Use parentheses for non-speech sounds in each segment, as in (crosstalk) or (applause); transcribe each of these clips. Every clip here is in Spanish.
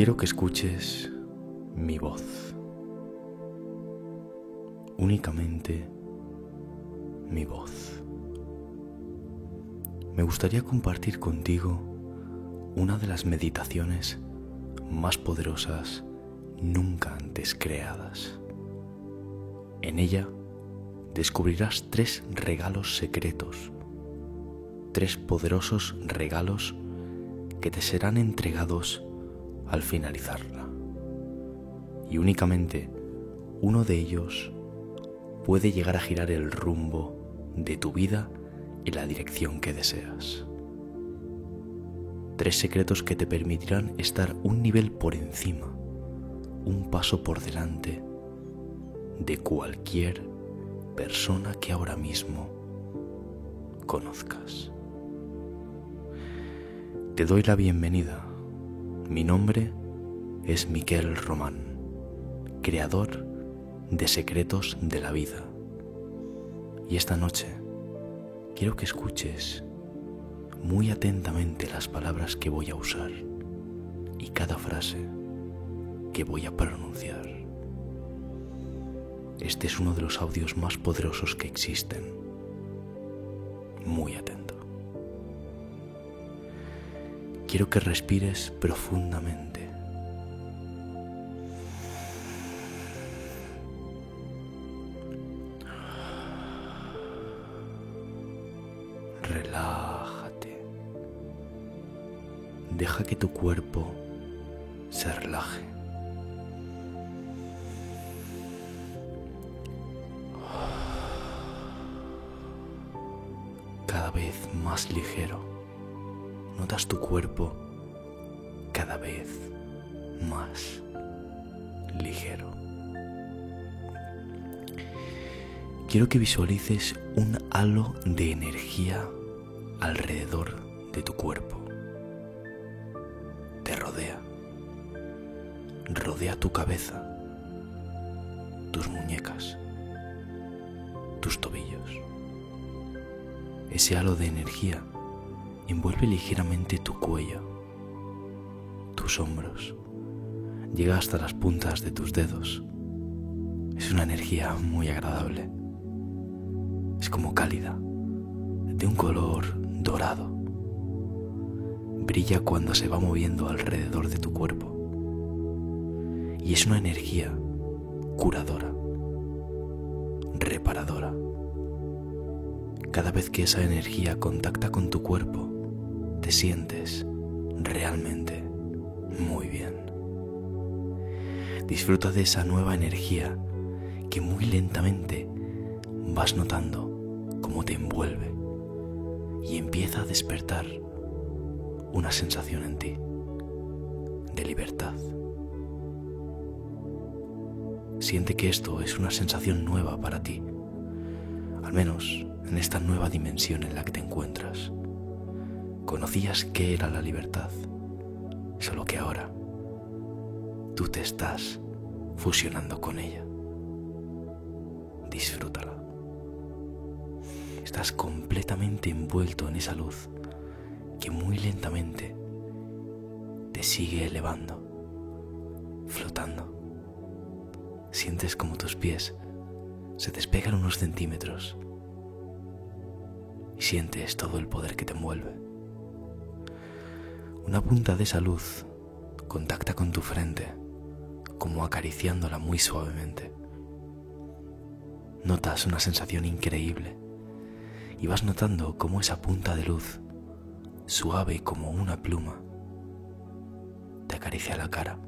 Quiero que escuches mi voz. Únicamente mi voz. Me gustaría compartir contigo una de las meditaciones más poderosas nunca antes creadas. En ella descubrirás tres regalos secretos, tres poderosos regalos que te serán entregados al finalizarla. Y únicamente uno de ellos puede llegar a girar el rumbo de tu vida en la dirección que deseas. Tres secretos que te permitirán estar un nivel por encima, un paso por delante de cualquier persona que ahora mismo conozcas. Te doy la bienvenida. Mi nombre es Miquel Román, creador de Secretos de la Vida. Y esta noche quiero que escuches muy atentamente las palabras que voy a usar y cada frase que voy a pronunciar. Este es uno de los audios más poderosos que existen. Muy atento. Quiero que respires profundamente. Relájate. Deja que tu cuerpo se relaje. Cada vez más ligero. Notas tu cuerpo cada vez más ligero. Quiero que visualices un halo de energía alrededor de tu cuerpo. Te rodea. Rodea tu cabeza, tus muñecas, tus tobillos. Ese halo de energía envuelve ligeramente tu cuello, tus hombros, llega hasta las puntas de tus dedos. Es una energía muy agradable. Es como cálida, de un color dorado. Brilla cuando se va moviendo alrededor de tu cuerpo. Y es una energía curadora, reparadora. Cada vez que esa energía contacta con tu cuerpo, te sientes realmente muy bien. Disfruta de esa nueva energía que muy lentamente vas notando cómo te envuelve y empieza a despertar una sensación en ti de libertad. Siente que esto es una sensación nueva para ti, al menos en esta nueva dimensión en la que te encuentras. Conocías qué era la libertad, solo que ahora tú te estás fusionando con ella. Disfrútala. Estás completamente envuelto en esa luz que muy lentamente te sigue elevando, flotando. Sientes como tus pies se despegan unos centímetros y sientes todo el poder que te envuelve. Una punta de esa luz contacta con tu frente, como acariciándola muy suavemente. Notas una sensación increíble y vas notando cómo esa punta de luz, suave como una pluma, te acaricia la cara,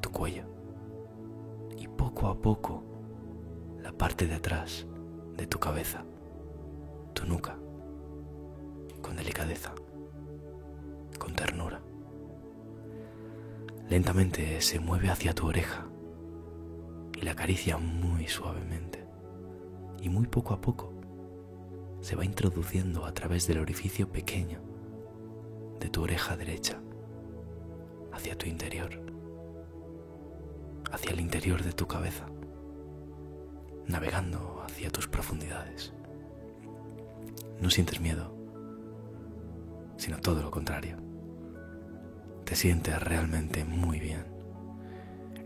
tu cuello y poco a poco la parte de atrás de tu cabeza, tu nuca, con delicadeza, con ternura. Lentamente se mueve hacia tu oreja y la acaricia muy suavemente y muy poco a poco se va introduciendo a través del orificio pequeño de tu oreja derecha hacia tu interior, hacia el interior de tu cabeza, navegando hacia tus profundidades. No sientes miedo, sino todo lo contrario. Te sientes realmente muy bien.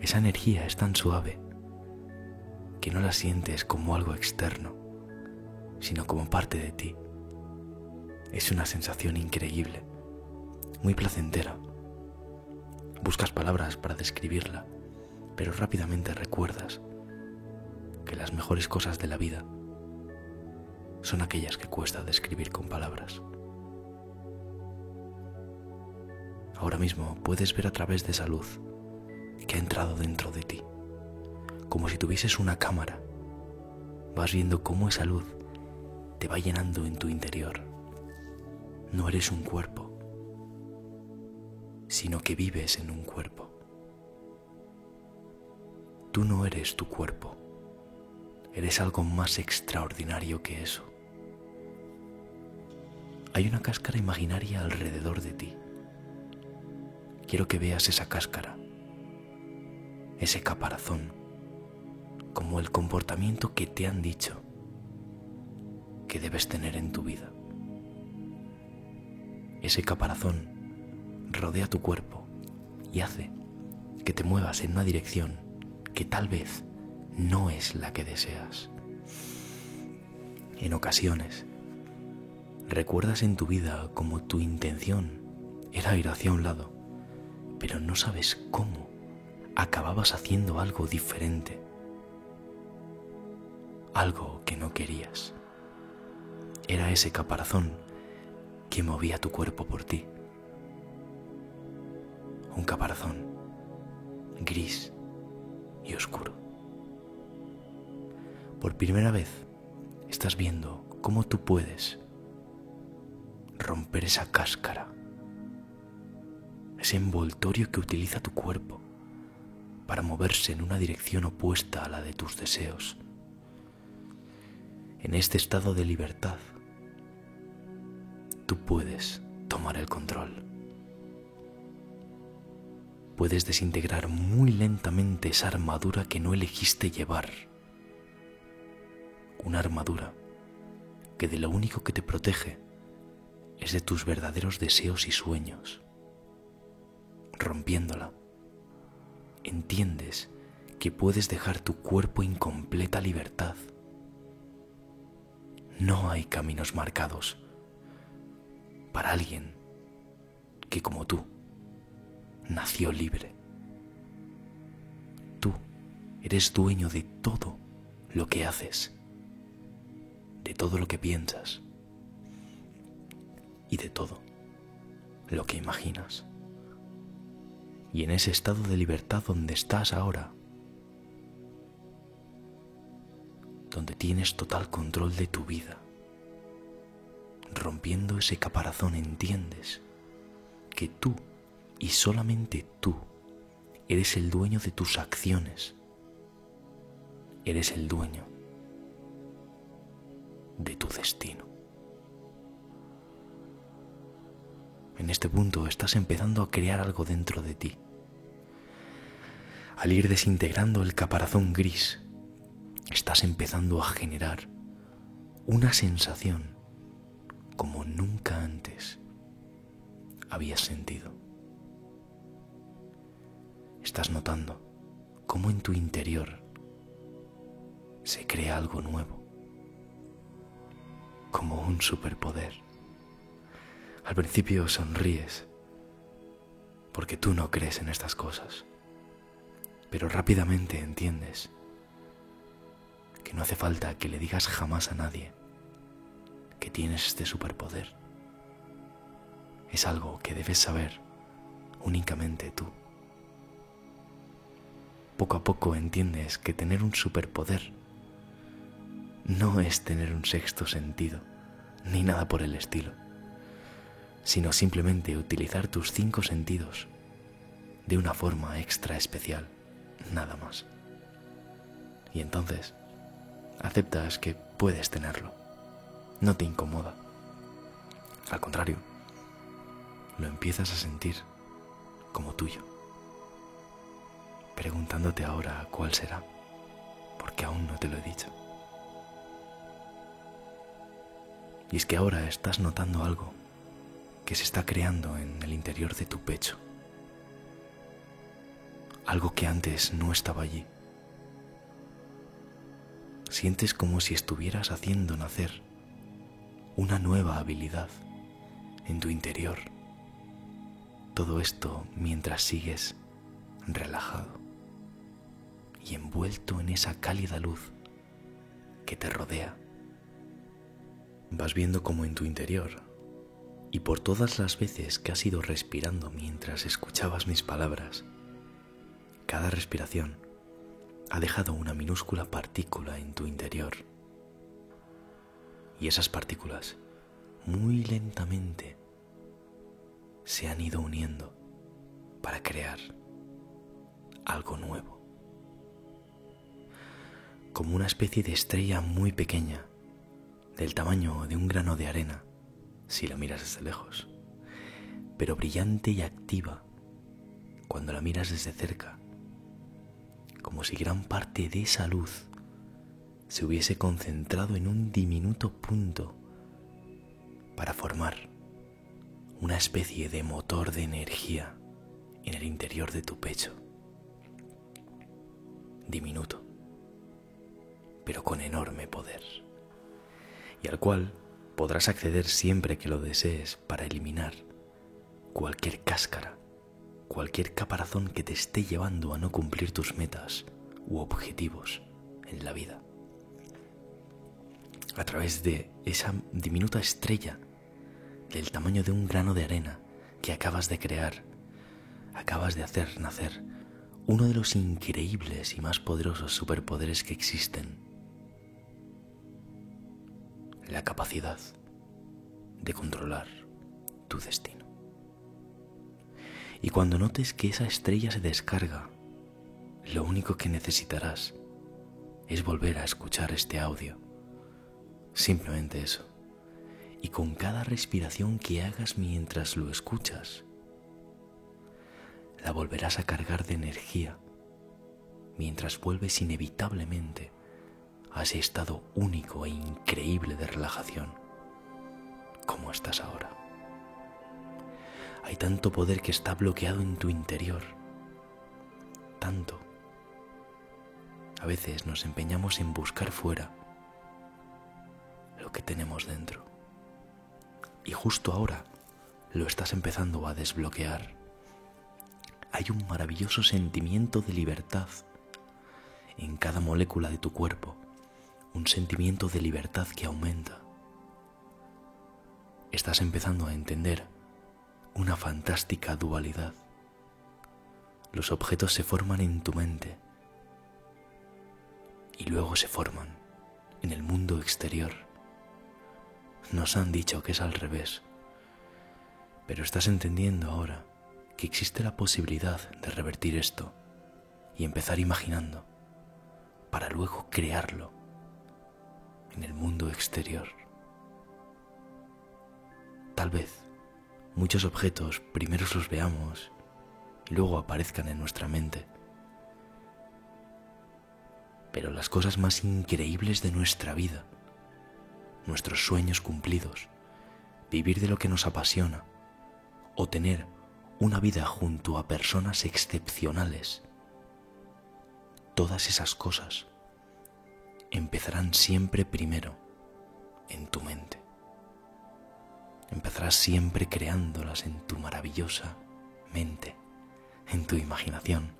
Esa energía es tan suave que no la sientes como algo externo, sino como parte de ti. Es una sensación increíble, muy placentera. Buscas palabras para describirla, pero rápidamente recuerdas que las mejores cosas de la vida son aquellas que cuesta describir con palabras. Ahora mismo puedes ver a través de esa luz que ha entrado dentro de ti como si tuvieses una cámara. Vas viendo cómo esa luz te va llenando en tu interior. No eres un cuerpo, sino que vives en un cuerpo. Tú no eres tu cuerpo, eres algo más extraordinario que eso. Hay una cáscara imaginaria alrededor de ti. Quiero que veas esa cáscara, ese caparazón como el comportamiento que te han dicho que debes tener en tu vida. Ese caparazón rodea tu cuerpo y hace que te muevas en una dirección que tal vez no es la que deseas. En ocasiones, recuerdas en tu vida como tu intención era ir hacia un lado, pero no sabes cómo acababas haciendo algo diferente algo que no querías. Era ese caparazón que movía tu cuerpo por ti. Un caparazón gris y oscuro. Por primera vez estás viendo cómo tú puedes romper esa cáscara, ese envoltorio que utiliza tu cuerpo para moverse en una dirección opuesta a la de tus deseos en este estado de libertad, tú puedes tomar el control. Puedes desintegrar muy lentamente esa armadura que no elegiste llevar. Una armadura que de lo único que te protege es de tus verdaderos deseos y sueños. Rompiéndola, entiendes que puedes dejar tu cuerpo en completa libertad no hay caminos marcados para alguien que como tú nació libre. Tú eres dueño de todo lo que haces, de todo lo que piensas y de todo lo que imaginas. Y en ese estado de libertad donde estás ahora, donde tienes total control de tu vida. Rompiendo ese caparazón entiendes que tú y solamente tú eres el dueño de tus acciones. Eres el dueño de tu destino. En este punto estás empezando a crear algo dentro de ti. Al ir desintegrando el caparazón gris estás empezando a generar una sensación como nunca antes habías sentido. Estás notando cómo en tu interior se crea algo nuevo, como un superpoder. Al principio sonríes porque tú no crees en estas cosas, pero rápidamente entiendes que no hace falta que le digas jamás a nadie que tienes este superpoder. Es algo que debes saber únicamente tú. Poco a poco entiendes que tener un superpoder no es tener un sexto sentido, ni nada por el estilo, sino simplemente utilizar tus cinco sentidos de una forma extra especial, nada más. Y entonces aceptas que puedes tenerlo. No te incomoda. Al contrario, lo empiezas a sentir como tuyo. Preguntándote ahora cuál será, porque aún no te lo he dicho. Y es que ahora estás notando algo que se está creando en el interior de tu pecho, algo que antes no estaba allí. Sientes como si estuvieras haciendo nacer una nueva habilidad en tu interior. Todo esto mientras sigues relajado y envuelto en esa cálida luz que te rodea. Vas viendo como en tu interior y por todas las veces que has ido respirando mientras escuchabas mis palabras, cada respiración ha dejado una minúscula partícula en tu interior. Y esas partículas, muy lentamente, se han ido uniendo para crear algo nuevo. Como una especie de estrella muy pequeña, del tamaño de un grano de arena, si la miras desde lejos, pero brillante y activa cuando la miras desde cerca, como si gran parte de esa luz se hubiese concentrado en un diminuto punto para formar una especie de motor de energía en el interior de tu pecho. Diminuto, pero con enorme poder, y al cual podrás acceder siempre que lo desees para eliminar cualquier cáscara, cualquier caparazón que te esté llevando a no cumplir tus metas u objetivos en la vida. A través de esa diminuta estrella del tamaño de un grano de arena que acabas de crear, acabas de hacer nacer uno de los increíbles y más poderosos superpoderes que existen la capacidad de controlar tu destino. Y cuando notes que esa estrella se descarga, lo único que necesitarás es volver a escuchar este audio. Simplemente eso. Y con cada respiración que hagas mientras lo escuchas, la volverás a cargar de energía mientras vuelves inevitablemente a ese estado único e increíble de relajación como estás ahora. Hay tanto poder que está bloqueado en tu interior, tanto. A veces nos empeñamos en buscar fuera lo que tenemos dentro. Y justo ahora lo estás empezando a desbloquear. Hay un maravilloso sentimiento de libertad en cada molécula de tu cuerpo un sentimiento de libertad que aumenta. Estás empezando a entender una fantástica dualidad. Los objetos se forman en tu mente y luego se forman en el mundo exterior. Nos han dicho que es al revés, pero estás entendiendo ahora que existe la posibilidad de revertir esto y empezar imaginando para luego crearlo en el mundo exterior. Tal vez muchos objetos primero los veamos y luego aparezcan en nuestra mente. Pero las cosas más increíbles de nuestra vida, nuestros sueños cumplidos, vivir de lo que nos apasiona o tener una vida junto a personas excepcionales, todas esas cosas empezarán siempre primero en tu mente. Empezarás siempre creándolas en tu maravillosa mente, en tu imaginación.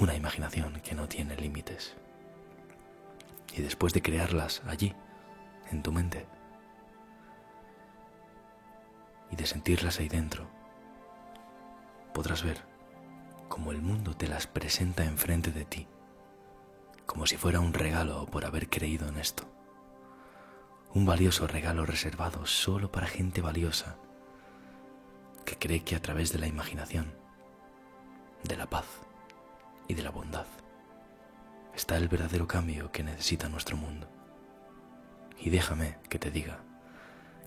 Una imaginación que no tiene límites. Y después de crearlas allí, en tu mente, y de sentirlas ahí dentro, podrás ver cómo el mundo te las presenta enfrente de ti como si fuera un regalo por haber creído en esto. Un valioso regalo reservado solo para gente valiosa que cree que a través de la imaginación, de la paz y de la bondad está el verdadero cambio que necesita nuestro mundo. Y déjame que te diga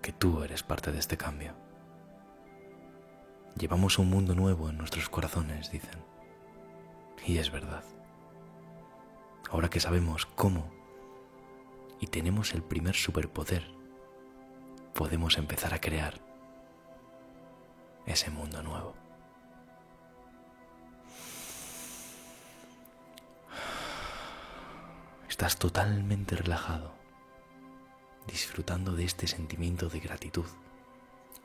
que tú eres parte de este cambio. Llevamos un mundo nuevo en nuestros corazones, dicen. Y es verdad ahora que sabemos cómo y tenemos el primer superpoder. Podemos empezar a crear ese mundo nuevo. Estás totalmente relajado, disfrutando de este sentimiento de gratitud,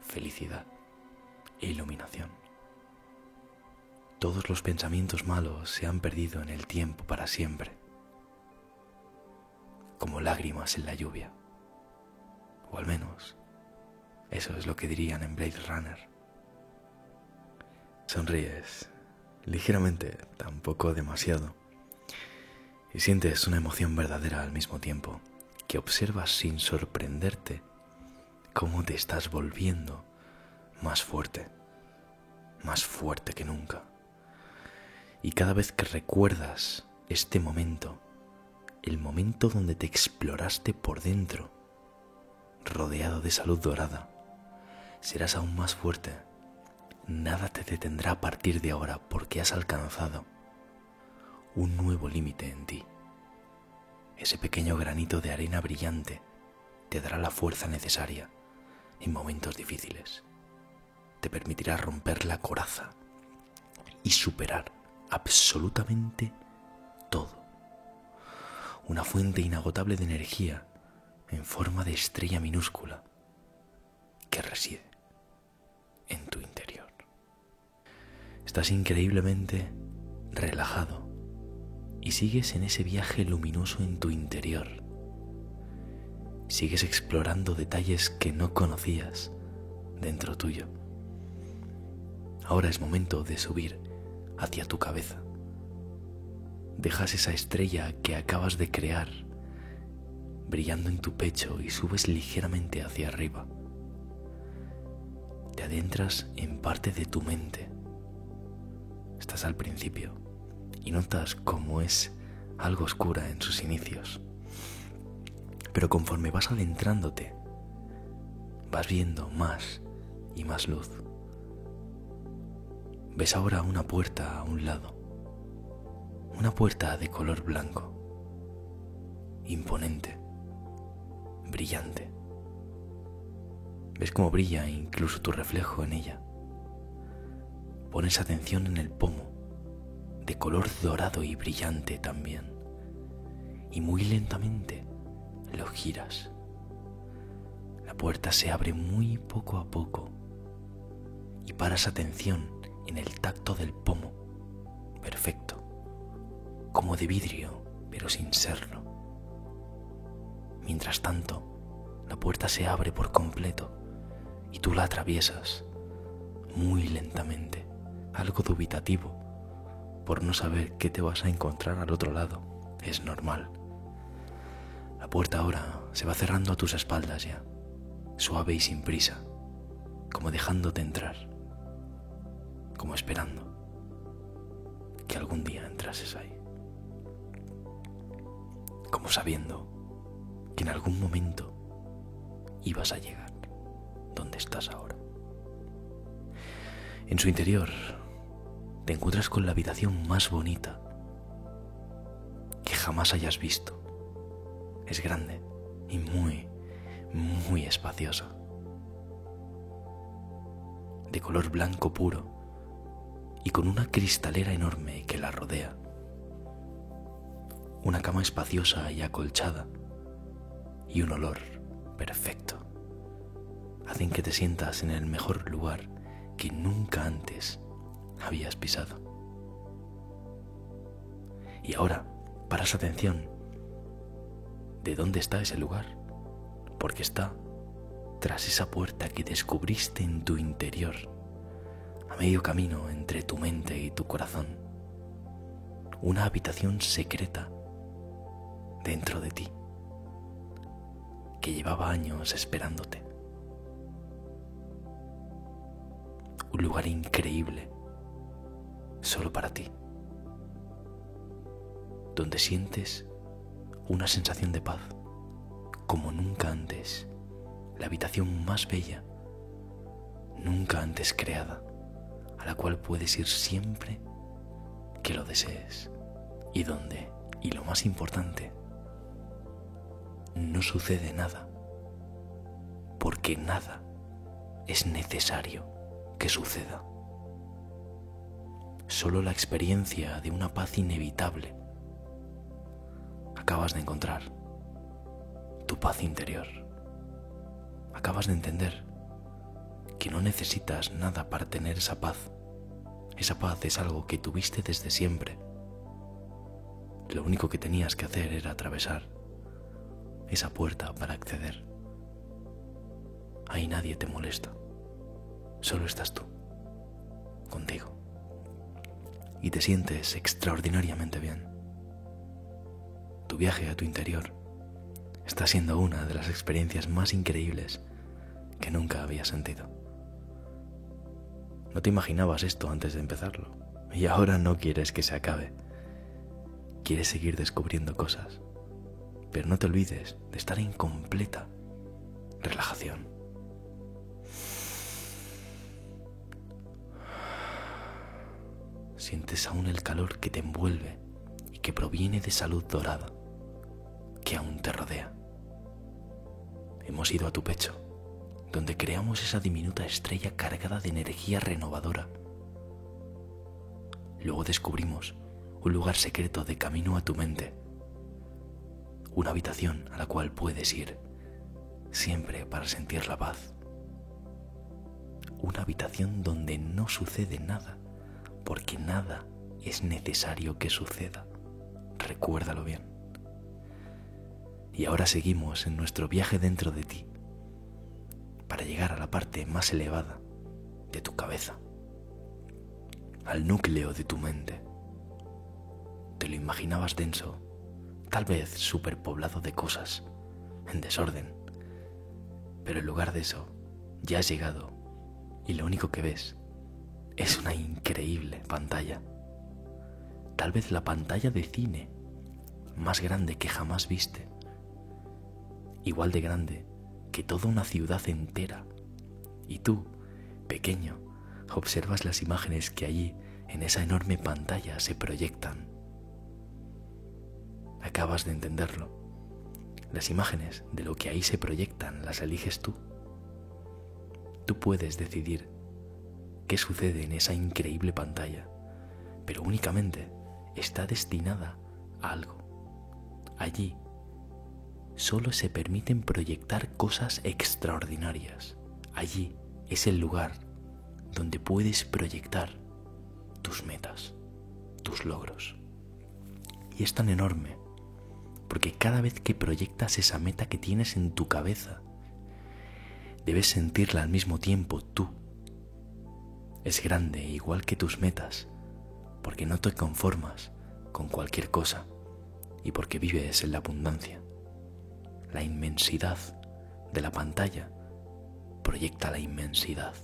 felicidad e iluminación. Todos los pensamientos malos se han perdido en el tiempo para siempre como lágrimas en la lluvia, o al menos eso es lo que dirían en Blade Runner. Sonríes ligeramente, tampoco demasiado, y sientes una emoción verdadera al mismo tiempo, que observas sin sorprenderte cómo te estás volviendo más fuerte, más fuerte que nunca. Y cada vez que recuerdas este momento, el momento donde te exploraste por dentro, rodeado de salud dorada, serás aún más fuerte nada te detendrá a partir de ahora porque has alcanzado un nuevo límite en ti. Ese pequeño granito de arena brillante te dará la fuerza necesaria en momentos difíciles. Te permitirá romper la coraza y superar absolutamente todo. Una fuente inagotable de energía en forma de estrella minúscula que reside en tu interior. Estás increíblemente relajado y sigues en ese viaje luminoso en tu interior. Sigues explorando detalles que no conocías dentro tuyo. Ahora es momento de subir hacia tu cabeza. Dejas esa estrella que acabas de crear brillando en tu pecho y subes ligeramente hacia arriba. Te adentras en parte de tu mente Estás al principio y notas cómo es algo oscura en sus inicios. Pero conforme vas adentrándote, vas viendo más y más luz. Ves ahora una puerta a un lado, una puerta de color blanco, imponente, brillante. Ves cómo brilla incluso tu reflejo en ella. Pones atención en el pomo, de color dorado y brillante también, y muy lentamente lo giras. La puerta se abre muy poco a poco y paras atención en el tacto del pomo, perfecto, como de vidrio, pero sin serlo. Mientras tanto, la puerta se abre por completo y tú la atraviesas muy lentamente algo dubitativo por no saber qué te vas a encontrar al otro lado. Es normal. La puerta ahora se va cerrando a tus espaldas ya, suave y sin prisa, como dejándote entrar, como esperando que algún día entrases ahí, como sabiendo que en algún momento ibas a llegar donde estás ahora. En su interior te encuentras con la habitación más bonita que jamás hayas visto. Es grande y muy, muy espaciosa. De color blanco puro y con una cristalera enorme que la rodea. Una cama espaciosa y acolchada y un olor perfecto hacen que te sientas en el mejor lugar que nunca antes habías pisado. Y ahora, paras atención. ¿De dónde está ese lugar? Porque está tras esa puerta que descubriste en tu interior, a medio camino entre tu mente y tu corazón. Una habitación secreta dentro de ti, que llevaba años esperándote. Un lugar increíble solo para ti, donde sientes una sensación de paz como nunca antes, la habitación más bella, nunca antes creada, a la cual puedes ir siempre que lo desees y donde, y lo más importante, no sucede nada, porque nada es necesario que suceda solo la experiencia de una paz inevitable, acabas de encontrar tu paz interior. Acabas de entender que no necesitas nada para tener esa paz. Esa paz es algo que tuviste desde siempre. Lo único que tenías que hacer era atravesar esa puerta para acceder. Ahí nadie te molesta. Solo estás tú, contigo. Y te sientes extraordinariamente bien. Tu viaje a tu interior está siendo una de las experiencias más increíbles que nunca había sentido. No te imaginabas esto antes de empezarlo y ahora no quieres que se acabe. Quieres seguir descubriendo cosas, pero no te olvides de estar en completa relajación. Sientes aún el calor que te envuelve y que proviene de salud dorada que aún te rodea. Hemos ido a tu pecho, donde creamos esa diminuta estrella cargada de energía renovadora. Luego descubrimos un lugar secreto de camino a tu mente, una habitación a la cual puedes ir siempre para sentir la paz. Una habitación donde no sucede nada, porque nada es necesario que suceda. Recuérdalo bien. Y ahora seguimos en nuestro viaje dentro de ti para llegar a la parte más elevada de tu cabeza, al núcleo de tu mente. Te lo imaginabas denso, tal vez superpoblado de cosas, en desorden, pero en lugar de eso, ya has llegado y lo único que ves es una increíble pantalla. Tal vez la pantalla de cine más grande que jamás viste igual de grande que toda una ciudad entera. Y tú, pequeño, observas las imágenes que allí, en esa enorme pantalla, se proyectan. Acabas de entenderlo. Las imágenes de lo que ahí se proyectan las eliges tú. Tú puedes decidir qué sucede en esa increíble pantalla, pero únicamente está destinada a algo. Allí solo se permiten proyectar cosas extraordinarias. Allí es el lugar donde puedes proyectar tus metas, tus logros. Y es tan enorme porque cada vez que proyectas esa meta que tienes en tu cabeza, debes sentirla al mismo tiempo tú. Es grande igual que tus metas, porque no te conformas con cualquier cosa y porque vives en la abundancia la inmensidad de la pantalla proyecta la inmensidad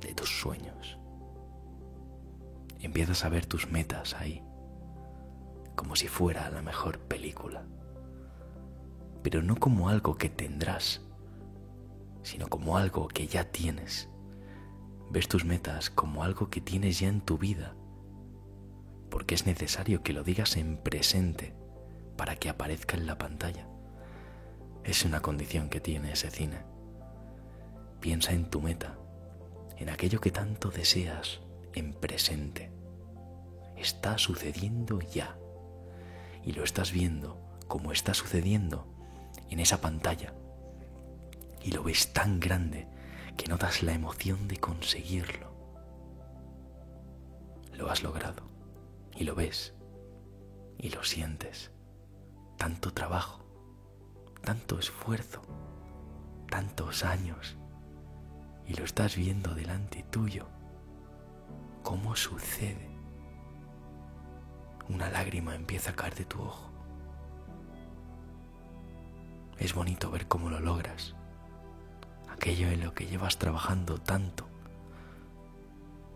de tus sueños. Empiezas a ver tus metas ahí, como si fuera la mejor película, pero no como algo que tendrás, sino como algo que ya tienes. Ves tus metas como algo que tienes ya en tu vida, porque es necesario que lo digas en presente para que aparezca en la pantalla. Es una condición que tiene ese cine. Piensa en tu meta, en aquello que tanto deseas, en presente. Está sucediendo ya. Y lo estás viendo como está sucediendo en esa pantalla. Y lo ves tan grande que notas la emoción de conseguirlo. Lo has logrado. Y lo ves. Y lo sientes. Tanto trabajo tanto esfuerzo, tantos años, y lo estás viendo delante tuyo. ¿Cómo sucede? Una lágrima empieza a caer de tu ojo. Es bonito ver cómo lo logras, aquello en lo que llevas trabajando tanto,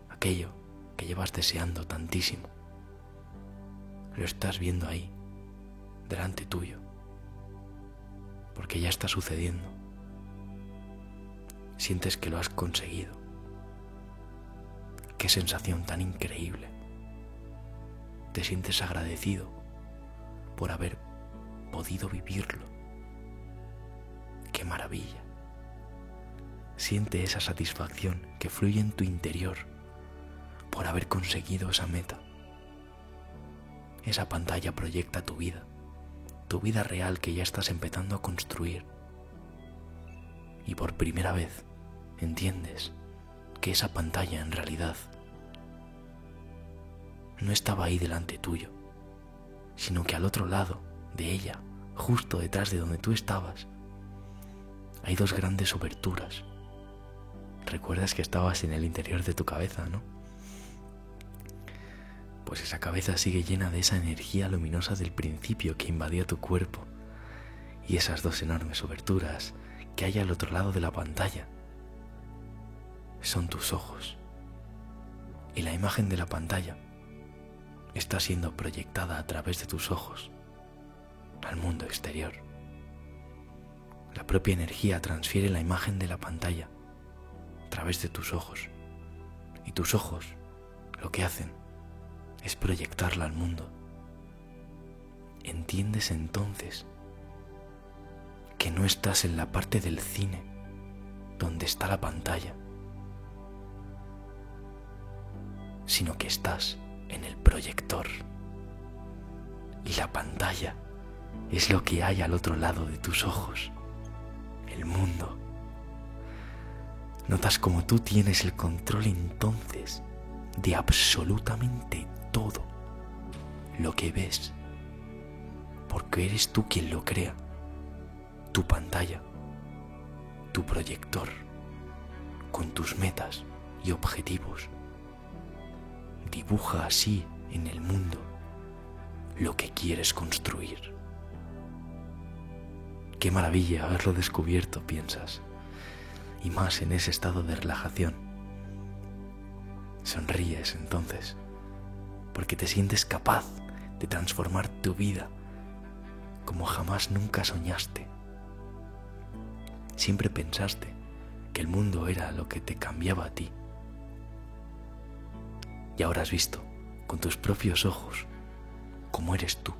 aquello que llevas deseando tantísimo. Lo estás viendo ahí, delante tuyo porque ya está sucediendo. Sientes que lo has conseguido. Qué sensación tan increíble. Te sientes agradecido por haber podido vivirlo. Qué maravilla. Siente esa satisfacción que fluye en tu interior por haber conseguido esa meta. Esa pantalla proyecta tu vida tu vida real que ya estás empezando a construir. Y por primera vez entiendes que esa pantalla en realidad no estaba ahí delante tuyo, sino que al otro lado de ella, justo detrás de donde tú estabas, hay dos grandes oberturas. Recuerdas que estabas en el interior de tu cabeza, ¿no? Pues esa cabeza sigue llena de esa energía luminosa del principio que invadía tu cuerpo y esas dos enormes oberturas que hay al otro lado de la pantalla son tus ojos. Y la imagen de la pantalla está siendo proyectada a través de tus ojos al mundo exterior. La propia energía transfiere la imagen de la pantalla a través de tus ojos. Y tus ojos lo que hacen es proyectarla al mundo. ¿Entiendes entonces que no estás en la parte del cine donde está la pantalla? sino que estás en el proyector. Y la pantalla es lo que hay al otro lado de tus ojos, el mundo. Notas como tú tienes el control entonces de absolutamente todo lo que ves, porque eres tú quien lo crea, tu pantalla, tu proyector, con tus metas y objetivos dibuja así en el mundo lo que quieres construir. Qué maravilla haberlo descubierto, piensas, y más en ese estado de relajación. Sonríes entonces, porque te sientes capaz de transformar tu vida como jamás nunca soñaste. Siempre pensaste que el mundo era lo que te cambiaba a ti y ahora has visto con tus propios ojos cómo eres tú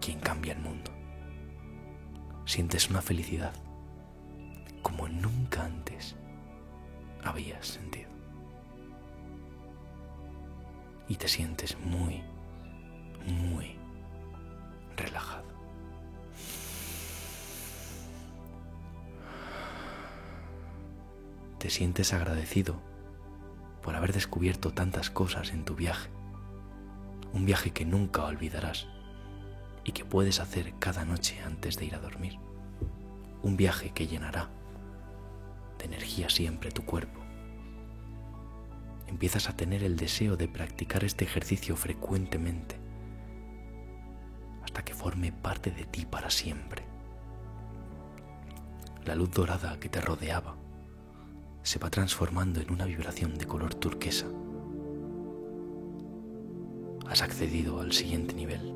quien cambia el mundo. Sientes una felicidad como nunca antes habías sentido. Y te sientes muy, muy relajado. Te sientes agradecido haber descubierto tantas cosas en tu viaje. Un viaje que nunca olvidarás y que puedes hacer cada noche antes de ir a dormir. Un viaje que llenará de energía siempre tu cuerpo. Empiezas a tener el deseo de practicar este ejercicio frecuentemente hasta que forme parte de ti para siempre. La luz dorada que te rodeaba se va transformando en una vibración de color turquesa. Has accedido al siguiente nivel.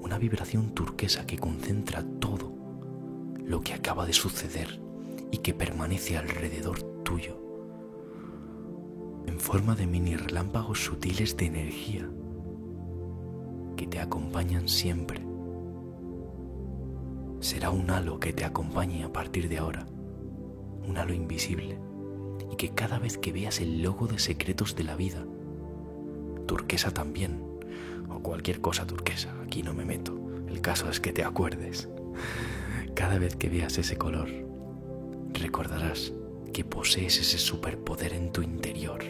Una vibración turquesa que concentra todo lo que acaba de suceder y que permanece alrededor tuyo, en forma de mini relámpagos sutiles de energía que te acompañan siempre. Será un halo que te acompañe a partir de ahora un halo invisible, y que cada vez que veas el logo de secretos de la vida, turquesa también, o cualquier cosa turquesa, aquí no me meto, el caso es que te acuerdes, cada vez que veas ese color, recordarás que posees ese superpoder en tu interior,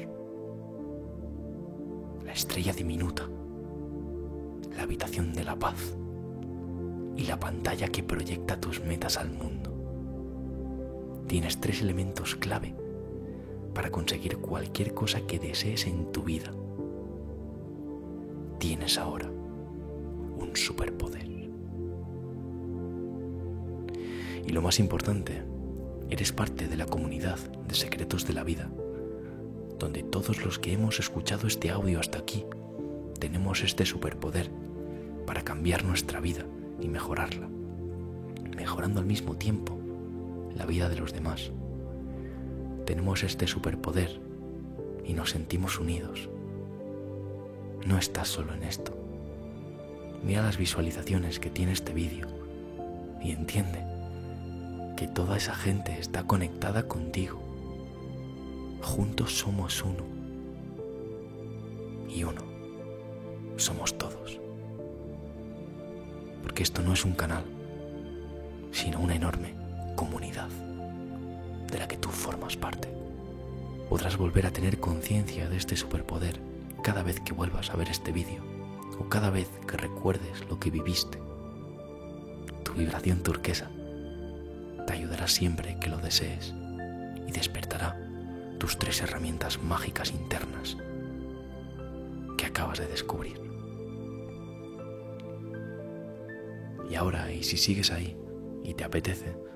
la estrella diminuta, la habitación de la paz y la pantalla que proyecta tus metas al mundo tienes tres elementos clave para conseguir cualquier cosa que desees en tu vida. Tienes ahora un superpoder. Y lo más importante, eres parte de la comunidad de secretos de la vida, donde todos los que hemos escuchado este audio hasta aquí tenemos este superpoder para cambiar nuestra vida y mejorarla, mejorando al mismo tiempo la vida de los demás. Tenemos este superpoder y nos sentimos unidos. No estás solo en esto. Mira las visualizaciones que tiene este vídeo y entiende que toda esa gente está conectada contigo. Juntos somos uno. Y uno somos todos. que esto no es un canal, sino una enorme comunidad de la que tú formas parte. Podrás volver a tener conciencia de este superpoder cada vez que vuelvas a ver este vídeo o cada vez que recuerdes lo que viviste. Tu vibración turquesa te ayudará siempre que lo desees y despertará tus tres herramientas mágicas internas que acabas de descubrir. Y ahora, y si sigues ahí y te apetece,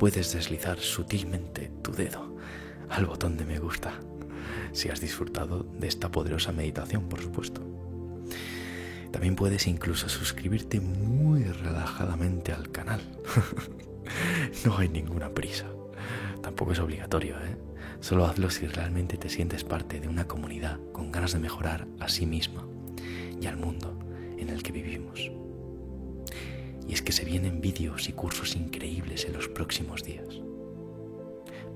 puedes deslizar sutilmente tu dedo al botón de me gusta, si has disfrutado de esta poderosa meditación, por supuesto. También puedes incluso suscribirte muy relajadamente al canal. (laughs) no hay ninguna prisa. Tampoco es obligatorio, ¿eh? Solo hazlo si realmente te sientes parte de una comunidad con ganas de mejorar a sí misma y al mundo en el que vivimos. Y es que se vienen vídeos y cursos increíbles en los próximos días.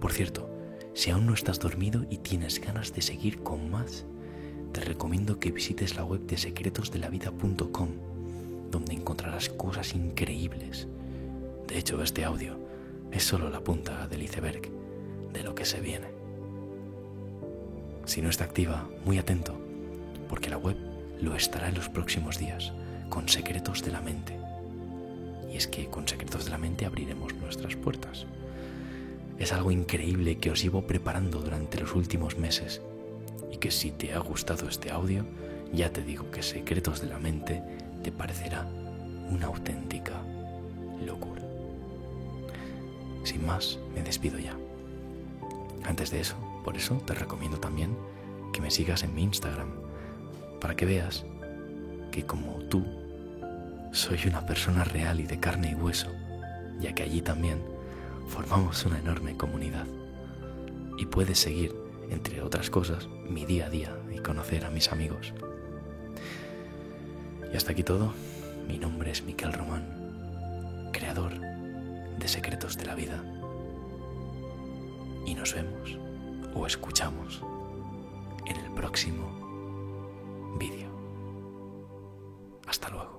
Por cierto, si aún no estás dormido y tienes ganas de seguir con más, te recomiendo que visites la web de secretosdelavida.com, donde encontrarás cosas increíbles. De hecho, este audio es solo la punta del iceberg de lo que se viene. Si no está activa, muy atento, porque la web lo estará en los próximos días, con secretos de la mente. Y es que con secretos de la mente abriremos nuestras puertas. Es algo increíble que os llevo preparando durante los últimos meses y que si te ha gustado este audio, ya te digo que Secretos de la Mente te parecerá una auténtica locura. Sin más, me despido ya. Antes de eso, por eso te recomiendo también que me sigas en mi Instagram, para que veas que como tú, soy una persona real y de carne y hueso, ya que allí también formamos una enorme comunidad. Y puedes seguir, entre otras cosas, mi día a día y conocer a mis amigos. Y hasta aquí todo. Mi nombre es Miquel Román, creador de Secretos de la Vida. Y nos vemos o escuchamos en el próximo vídeo. Hasta luego.